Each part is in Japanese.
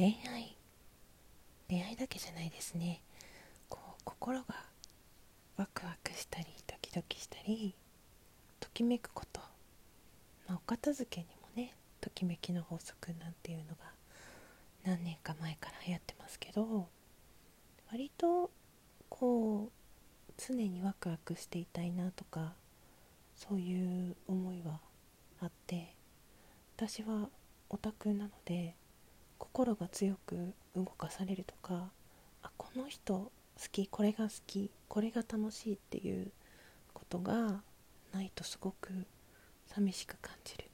恋愛。恋愛だけじゃないですね。こう心がワクワクしたりドキドキしたりときめくこと、まあ、お片付けにもねときめきの法則なんていうのが何年か前から流行ってますけど割とこう常にワクワクしていたいなとかそういう思いはあって私はオタクなので心が強く動かされるとかあこの人好きこれが好きこれが楽しいっていうことがないとすごく寂しく感じる。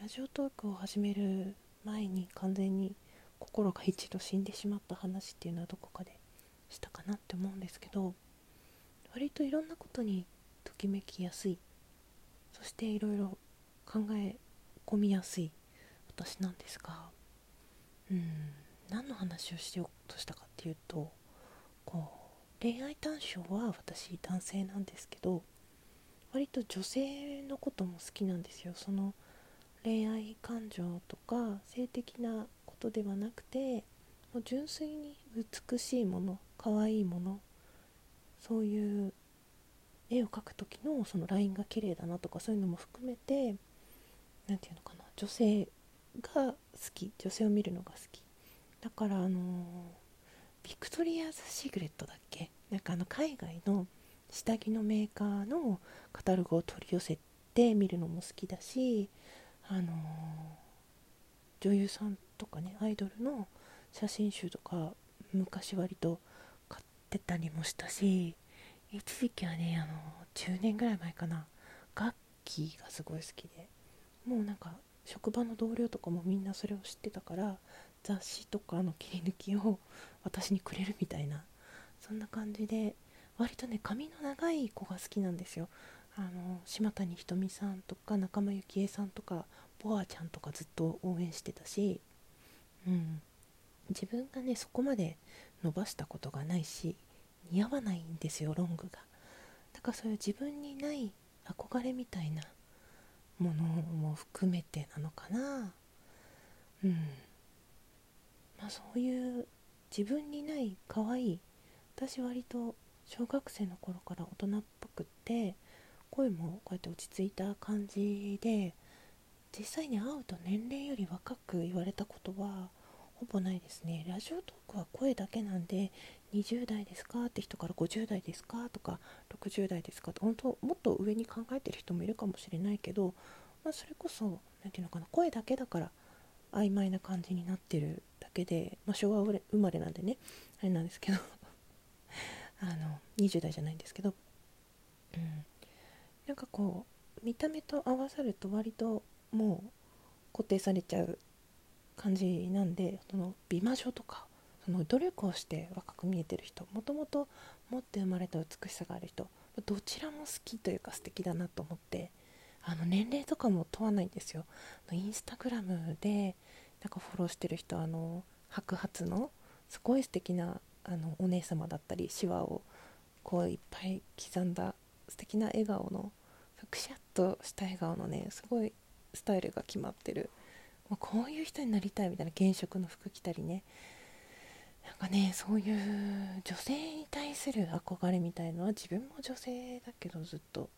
ラジオトークを始める前に完全に心が一度死んでしまった話っていうのはどこかでしたかなって思うんですけど割といろんなことにときめきやすい。そしていろいろ考え込みやすい私なんですがうん。何の話をしようとしたかっていうとこう恋愛対象は私男性なんですけど割と女性のことも好きなんですよ。その恋愛感情とか性的なことではなくてもう純粋に美しいもの可愛いものそういう絵を描く時のそのラインが綺麗だなとかそういうのも含めて何て言うのかな女性が好き。女性を見るのが好き。だからあのヴィクトリアズ・シークレットだっけ？なんかあの海外の下着のメーカーのカタログを取り寄せて見るのも好きだしあの女優さんとかねアイドルの写真集とか昔割と買ってたりもしたし一時期はねあの10年ぐらい前かな。楽器がすごい好きで。もうなんか職場の同僚とかもみんなそれを知ってたから雑誌とかの切り抜きを私にくれるみたいなそんな感じで割とね髪の長い子が好きなんですよ。あの島谷ひとみさんとか仲間由紀恵さんとかボアちゃんとかずっと応援してたし、うん、自分がねそこまで伸ばしたことがないし似合わないんですよロングが。だからそういう自分にない憧れみたいなものも含めてなのかな。うん。まあそういう自分にない可愛い私割と小学生の頃から大人っぽくって声もこうやって落ち着いた感じで実際に会うと年齢より若く言われたことはほぼないですね。ラジオトークは声だけなんで20代ですか？って人から50代ですか？とか60代ですか？って本当もっと上に考えてる人もいるかもしれないけど、まあ、それこそ何て言うのかな声だけだから曖昧な感じになってるだけで、まあ、昭和生まれなんでねあれなんですけど あの20代じゃないんですけど、うん、なんかこう見た目と合わさると割ともう固定されちゃう感じなんでその美魔女とかその努力をして若く見えてる人もともと持って生まれた美しさがある人どちらも好きというか素敵だなと思ってあの年齢とかも問わないんですよ。インスタグラムでなんかフォローしてる人あの白髪のすごい素敵なあのお姉様だったりシワをこういっぱい刻んだ素敵な笑顔のくしゃっとした笑顔のねすごいスタイルが決まってる。もうこういう人になりたいみたいな原色の服着たりねかねそういう女性に対する憧れみたいのは自分も女性だけどずっと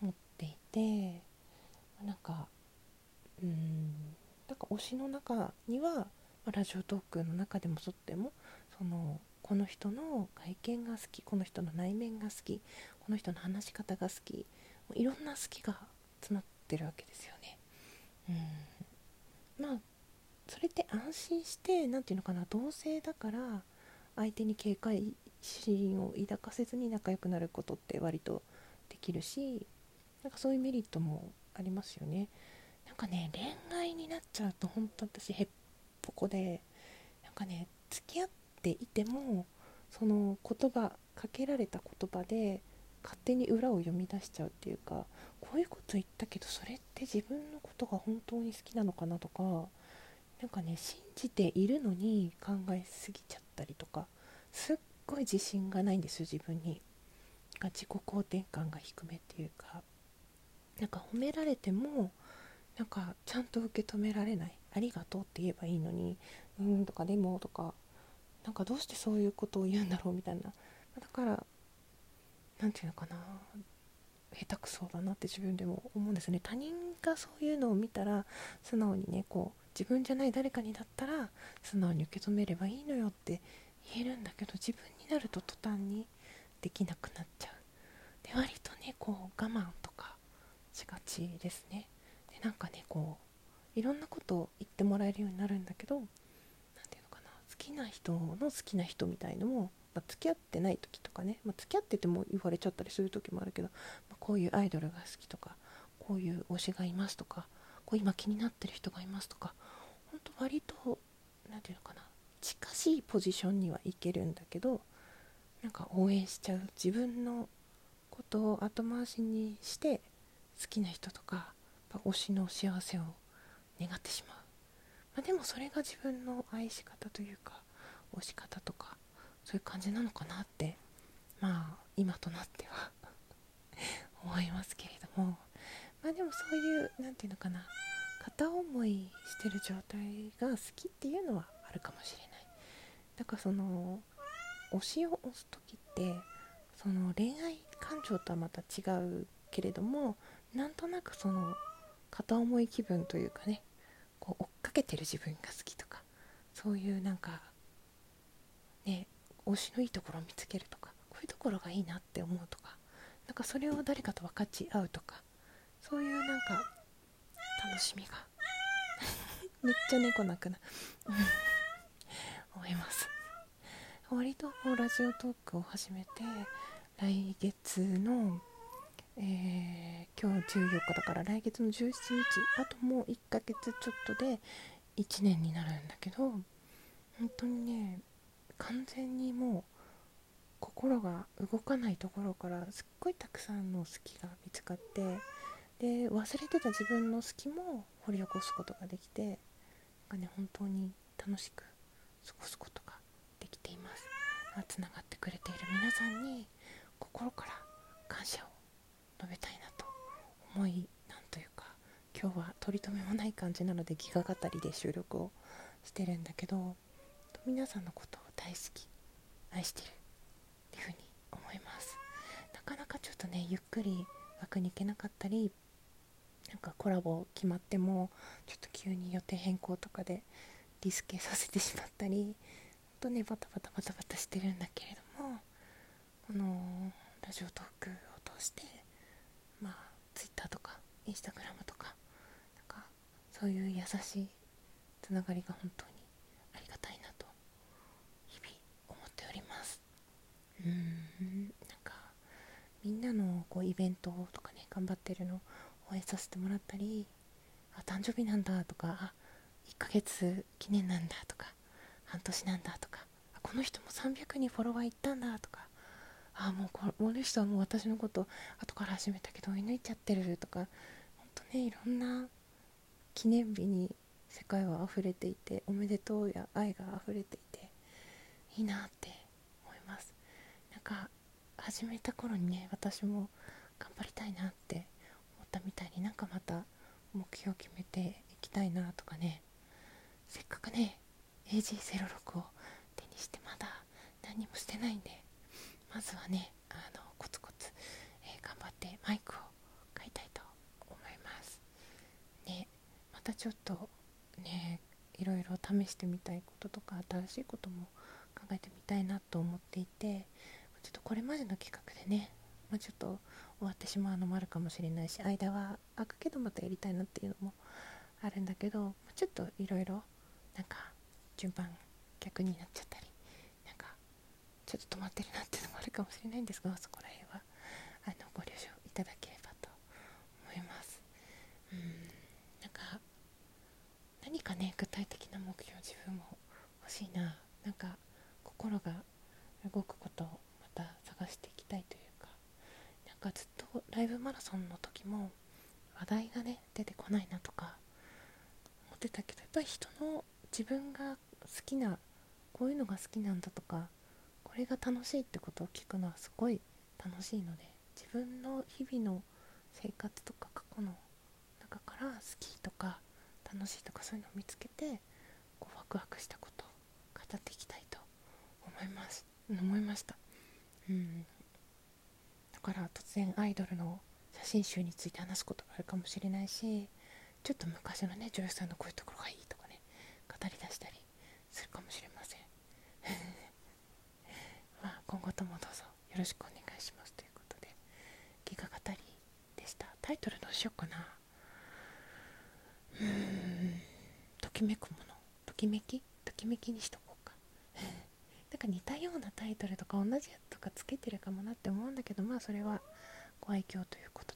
持っていてなんかうんなんか推しの中にはラジオトークの中でもとってもそのこの人の外見が好きこの人の内面が好きこの人の話し方が好きいろんな好きが詰まってるわけですよね。うんまあそれって安心して何て言うのかな同性だから相手に警戒心を抱かせずに仲良くなることって割とできるしなんかそういうメリットもありますよね。なんかね恋愛になっちゃうと本当私へっぽこでなんかね付き合っていてもその言葉かけられた言葉で勝手に裏を読み出しちゃうっていうかこういうこと言ったけどそれって自分のことが本当に好きなのかなとかなんかね信じているのに考えすぎちゃったりとかすっごい自信がないんです自分に。が自己肯定感が低めっていうか。なんか褒められてもなんかちゃんと受け止められない。ありがとうって言えばいいのに「うん」とか「でも」とか。なんかどうしてそういうことを言うんだろうみたいな。だから何て言うのかな。下手くそだなって自分でも思うんですね。他人がそういうのを見たら素直にねこう自分じゃない誰かにだったら素直に受け止めればいいのよって言えるんだけど自分になると途端にできなくなっちゃう。で割とねこう我慢とかしがちですね。でなんかねこういろんなことを言ってもらえるようになるんだけど何て言うのかな好きな人の好きな人みたいのもまあ、付き合ってない時とかね、まあ、付き合ってても言われちゃったりする時もあるけど、まあ、こういうアイドルが好きとかこういう推しがいますとかこう今気になってる人がいますとか割と何て言うのかな近しいポジションにはいけるんだけどなんか応援しちゃう自分のことを後回しにして好きな人とか推しの幸せを願ってしまう、まあ、でもそれが自分の愛し方というか推し方とかそういう感じなのかなってまあ今となっては 思いますけれども。まあでもそういう何て言うのかな片思いしてる状態が好きっていうのはあるかもしれない。だからその推しを押す時ってその恋愛感情とはまた違うけれどもなんとなくその片思い気分というかねこう追っかけてる自分が好きとかそういうなんかね推しのいいところを見つけるとかこういうところがいいなって思うとかなんかそれを誰かと分かち合うとかそういうなんか楽しみが。めっちゃ猫鳴くな。思います。割とこうラジオトークを始めて来月の、えー、今日14日だから来月の17日あともう1ヶ月ちょっとで1年になるんだけど本当にね完全にもう心が動かないところからすっごいたくさんの好きが見つかってで忘れてた自分の好きも掘り起こすことができてなんかね本当に楽しく過ごすことができています。つながってくれている皆さんに心から感謝を述べたいなと思いなんというか今日は取り留めもない感じなのでギガ語りで収録をしてるんだけど皆さんのことを大好き愛してるっていうふうに思います。なかなかちょっとねゆっくり枠に行けなかったりなんかコラボ決まってもちょっと急に予定変更とかでリスケさせてしまったりほんとねバタバタバタバタしてるんだけれどもこのラジオトークを通してまあ Twitter とか Instagram とかなんかそういう優しいつながりが本当にありがたいなと日々思っております。うんなんかみんなのこうイベントとかね頑張ってるの応援させてもらったりあ誕生日なんだとかあ1ヶ月記念なんだとか半年なんだとかあこの人も300人フォロワーいったんだとかあもうこの人はもう私のこと後から始めたけど追い抜いちゃってるとかほんとねいろんな記念日に世界は溢れていておめでとうや愛が溢れていていいなって思います。なんか始めた頃にね私も頑張りたいなってったみたいになんかまた目標を決めていきたいなとかね。せっかくね AG06 を手にしてまだ何もしてないんでまずはねあのコツコツ、えー、頑張ってマイクを買いたいと思います。ねまたちょっとねいろいろ試してみたいこととか新しいことも考えてみたいなと思っていてちょっとこれまでの企画でね、まあ、ちょっと終わってしまうのもあるかもしれないし間は空くけどまたやりたいなっていうのもあるんだけどちょっといろいろなんか順番逆になっちゃったりなんかちょっと止まってるなっていうのもあるかもしれないんですがそこら辺はあのご了承いただければと思います。うんなんか何かね具体的な目標自分も欲しいななんか心が動くこと探していきたいというかなんかずっとライブマラソンの時も話題がね出てこないなとか思ってたけどやっぱり人の自分が好きなこういうのが好きなんだとかこれが楽しいってことを聞くのはすごい楽しいので自分の日々の生活とか過去の中から好きとか楽しいとかそういうのを見つけてこうワクワクしたこと語っていきたいと思います思いました。うん。だから突然アイドルの写真集について話すことがあるかもしれないしちょっと昔のね女優さんのこういうところがいいとかね語り出したりするかもしれません。まあ今後ともどうぞよろしくお願いします。ということでギガ語りでした。タイトルどうしようかな。うーんときめくもの。ときめき？ときめきにしとこうか。なんか似たようなタイトルとか同じやつかつけてるかもなって思うんだけどまあそれはご愛嬌ということ